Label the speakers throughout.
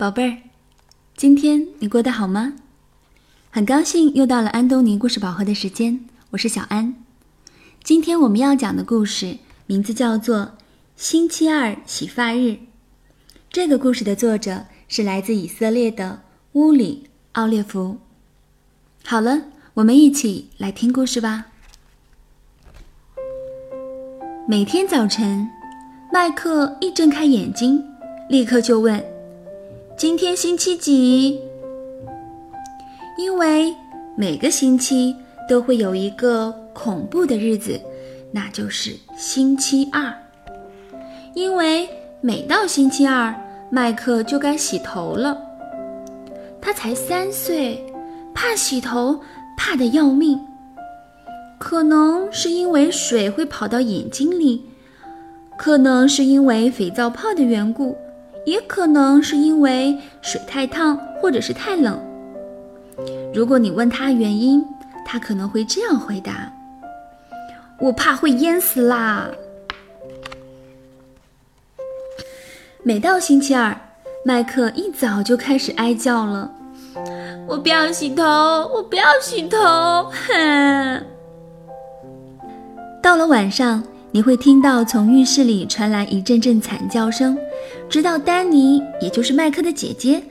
Speaker 1: 宝贝儿，今天你过得好吗？很高兴又到了安东尼故事宝盒的时间，我是小安。今天我们要讲的故事名字叫做《星期二洗发日》。这个故事的作者是来自以色列的乌里奥列夫。好了，我们一起来听故事吧。每天早晨，麦克一睁开眼睛，立刻就问：“今天星期几？”因为每个星期都会有一个恐怖的日子，那就是星期二。因为每到星期二，麦克就该洗头了。他才三岁，怕洗头怕得要命。可能是因为水会跑到眼睛里，可能是因为肥皂泡的缘故，也可能是因为水太烫或者是太冷。如果你问他原因，他可能会这样回答：“我怕会淹死啦。”每到星期二，麦克一早就开始哀叫了：“我不要洗头，我不要洗头！”哼。到了晚上，你会听到从浴室里传来一阵阵惨叫声，直到丹尼，也就是麦克的姐姐，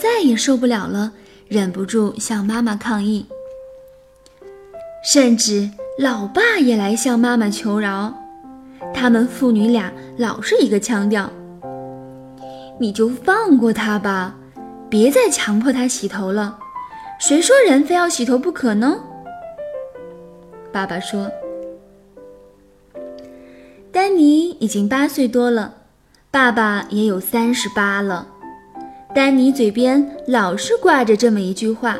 Speaker 1: 再也受不了了，忍不住向妈妈抗议。甚至老爸也来向妈妈求饶，他们父女俩老是一个腔调：“你就放过他吧，别再强迫他洗头了。谁说人非要洗头不可呢？”爸爸说。丹尼已经八岁多了，爸爸也有三十八了。丹尼嘴边老是挂着这么一句话：“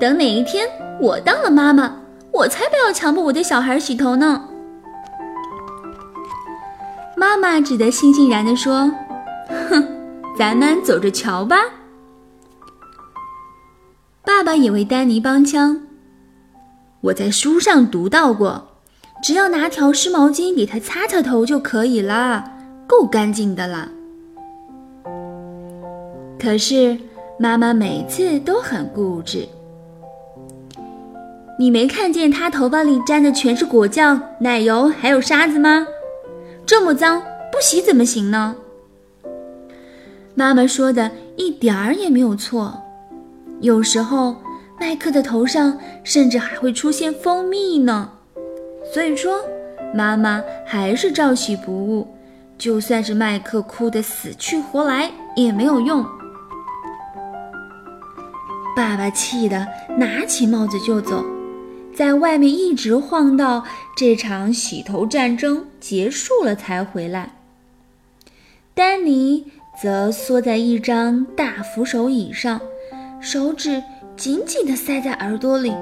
Speaker 1: 等哪一天我当了妈妈，我才不要强迫我的小孩洗头呢。”妈妈只得悻悻然地说：“哼，咱们走着瞧吧。”爸爸也为丹尼帮腔：“我在书上读到过。”只要拿条湿毛巾给他擦擦头就可以了，够干净的了。可是妈妈每次都很固执。你没看见他头发里沾的全是果酱、奶油还有沙子吗？这么脏，不洗怎么行呢？妈妈说的一点儿也没有错。有时候麦克的头上甚至还会出现蜂蜜呢。所以说，妈妈还是照洗不误，就算是麦克哭得死去活来也没有用。爸爸气得拿起帽子就走，在外面一直晃到这场洗头战争结束了才回来。丹尼则缩在一张大扶手椅上，手指紧紧地塞在耳朵里，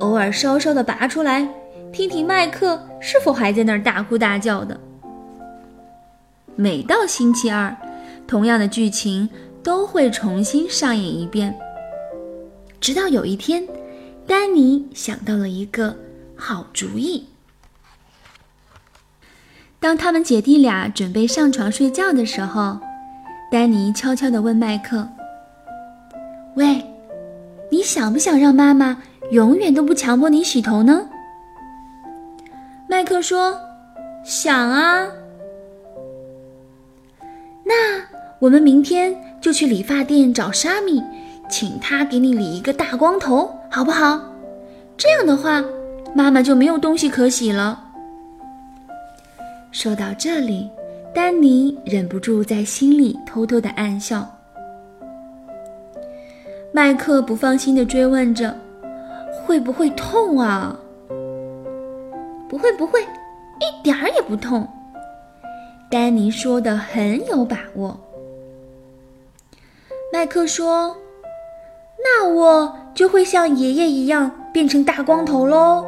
Speaker 1: 偶尔稍稍地拔出来。听听麦克是否还在那儿大哭大叫的。每到星期二，同样的剧情都会重新上演一遍。直到有一天，丹尼想到了一个好主意。当他们姐弟俩准备上床睡觉的时候，丹尼悄悄地问麦克：“喂，你想不想让妈妈永远都不强迫你洗头呢？”麦克说：“想啊，那我们明天就去理发店找沙米，请他给你理一个大光头，好不好？这样的话，妈妈就没有东西可洗了。”说到这里，丹尼忍不住在心里偷偷的暗笑。麦克不放心的追问着：“会不会痛啊？”不会不会，一点儿也不痛。丹尼说的很有把握。麦克说：“那我就会像爷爷一样变成大光头喽。”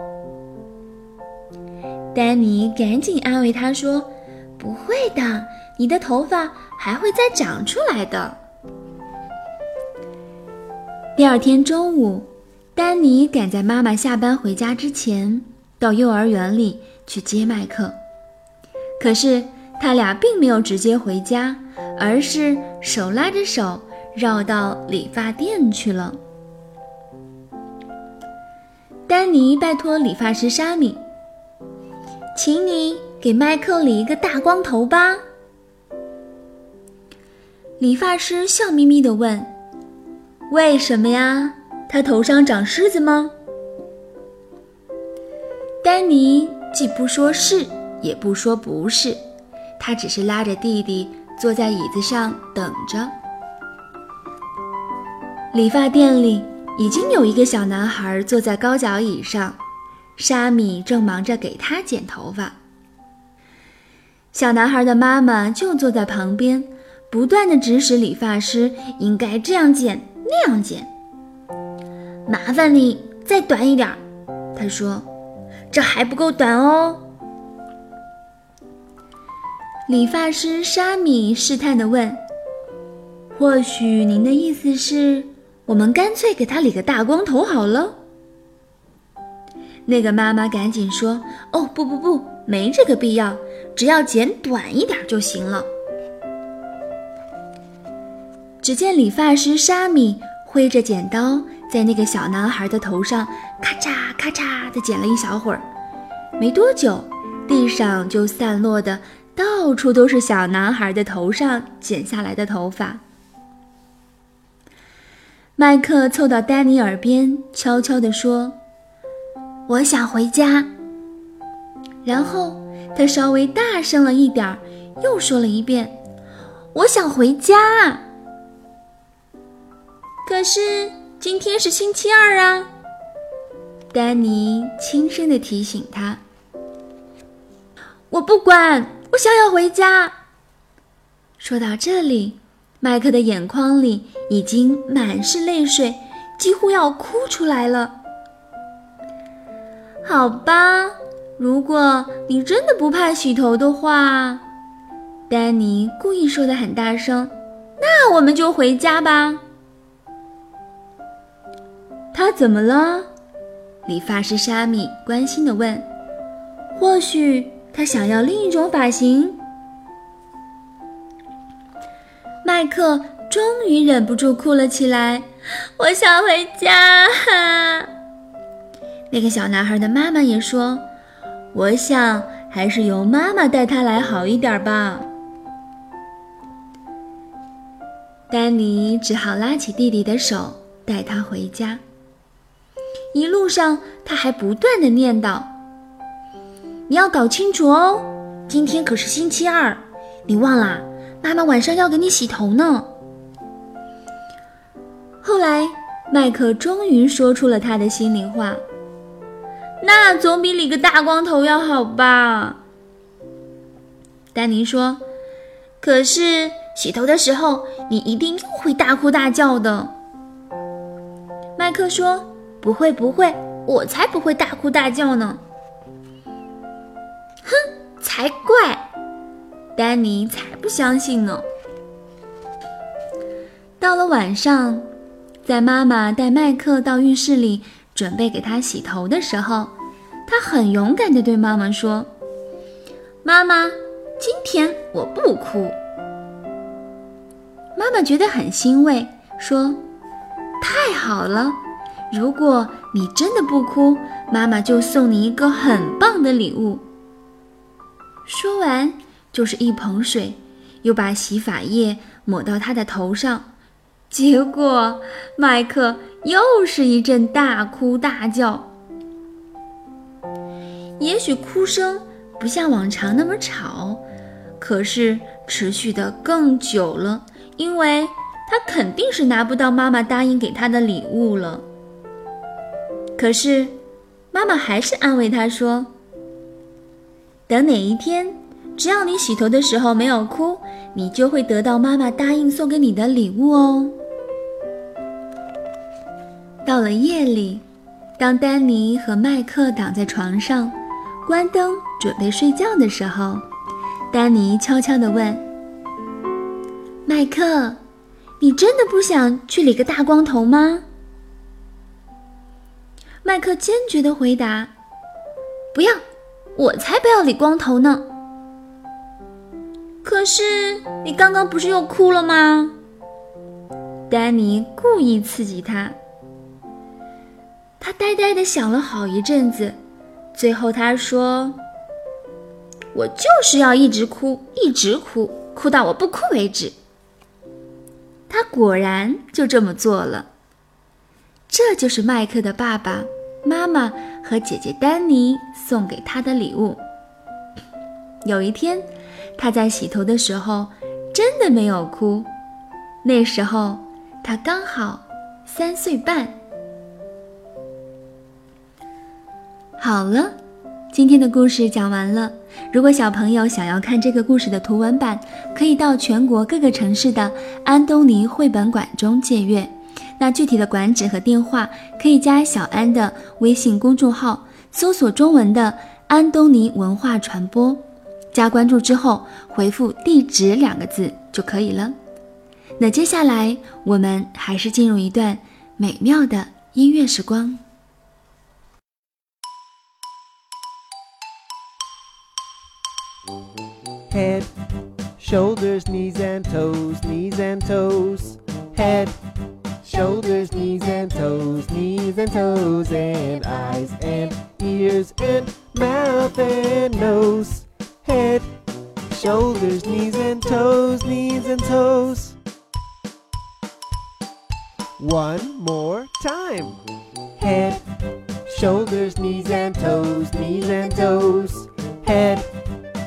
Speaker 1: 丹尼赶紧安慰他说：“不会的，你的头发还会再长出来的。”第二天中午，丹尼赶在妈妈下班回家之前。到幼儿园里去接麦克，可是他俩并没有直接回家，而是手拉着手绕到理发店去了。丹尼拜托理发师沙米，请你给麦克理一个大光头吧。理发师笑眯眯地问：“为什么呀？他头上长虱子吗？”丹尼既不说是，也不说不是，他只是拉着弟弟坐在椅子上等着。理发店里。已经有一个小男孩坐在高脚椅上，沙米正忙着给他剪头发。小男孩的妈妈就坐在旁边，不断的指使理发师应该这样剪那样剪。麻烦你再短一点，他说：“这还不够短哦。”理发师沙米试探的问：“或许您的意思是？”我们干脆给他理个大光头好了。那个妈妈赶紧说：“哦，不不不，没这个必要，只要剪短一点就行了。”只见理发师沙米挥着剪刀，在那个小男孩的头上咔嚓咔嚓的剪了一小会儿，没多久，地上就散落的到处都是小男孩的头上剪下来的头发。麦克凑到丹尼耳边，悄悄地说：“我想回家。”然后他稍微大声了一点儿，又说了一遍：“我想回家。”可是今天是星期二啊！丹尼轻声地提醒他：“我不管，我想要回家。”说到这里。麦克的眼眶里已经满是泪水，几乎要哭出来了。好吧，如果你真的不怕洗头的话，丹尼故意说的很大声，那我们就回家吧。他怎么了？理发师沙米关心的问。或许他想要另一种发型。麦克终于忍不住哭了起来，我想回家。那个小男孩的妈妈也说：“我想还是由妈妈带他来好一点吧。”丹尼只好拉起弟弟的手，带他回家。一路上，他还不断的念叨：“你要搞清楚哦，今天可是星期二，你忘啦？”妈妈晚上要给你洗头呢。后来，麦克终于说出了他的心里话：“那总比理个大光头要好吧？”丹尼说：“可是洗头的时候，你一定又会大哭大叫的。”麦克说：“不会，不会，我才不会大哭大叫呢。”哼，才怪！丹尼才不相信呢。到了晚上，在妈妈带麦克到浴室里准备给他洗头的时候，他很勇敢地对妈妈说：“妈妈，今天我不哭。”妈妈觉得很欣慰，说：“太好了！如果你真的不哭，妈妈就送你一个很棒的礼物。”说完。就是一盆水，又把洗发液抹到他的头上，结果麦克又是一阵大哭大叫。也许哭声不像往常那么吵，可是持续的更久了，因为他肯定是拿不到妈妈答应给他的礼物了。可是妈妈还是安慰他说：“等哪一天。”只要你洗头的时候没有哭，你就会得到妈妈答应送给你的礼物哦。到了夜里，当丹尼和麦克躺在床上，关灯准备睡觉的时候，丹尼悄悄地问：“麦克，你真的不想去理个大光头吗？”麦克坚决地回答：“不要，我才不要理光头呢。”可是你刚刚不是又哭了吗？丹尼故意刺激他。他呆呆的想了好一阵子，最后他说：“我就是要一直哭，一直哭，哭到我不哭为止。”他果然就这么做了。这就是麦克的爸爸妈妈和姐姐丹尼送给他的礼物。有一天，他在洗头的时候真的没有哭。那时候他刚好三岁半。好了，今天的故事讲完了。如果小朋友想要看这个故事的图文版，可以到全国各个城市的安东尼绘本馆中借阅。那具体的馆址和电话，可以加小安的微信公众号，搜索中文的“安东尼文化传播”，加关注之后回复“地址”两个字就可以了。那接下来我们还是进入一段美妙的音乐时光。
Speaker 2: Head, shoulders, knees and toes, knees and toes. Head. Shoulders, knees and toes, knees and toes, and eyes and ears and mouth and nose, head, shoulders, knees and toes, knees and toes. One more time. Head, shoulders, knees and toes, knees and toes, head,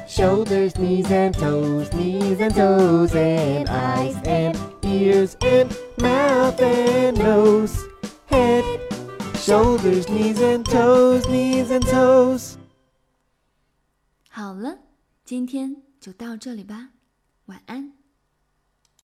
Speaker 2: shoulders, knees and toes, knees and toes, and eyes and ears and mouth and nose, head, shoulders, knees and toes, knees and toes.
Speaker 1: 好了，今天就到这里吧，晚安。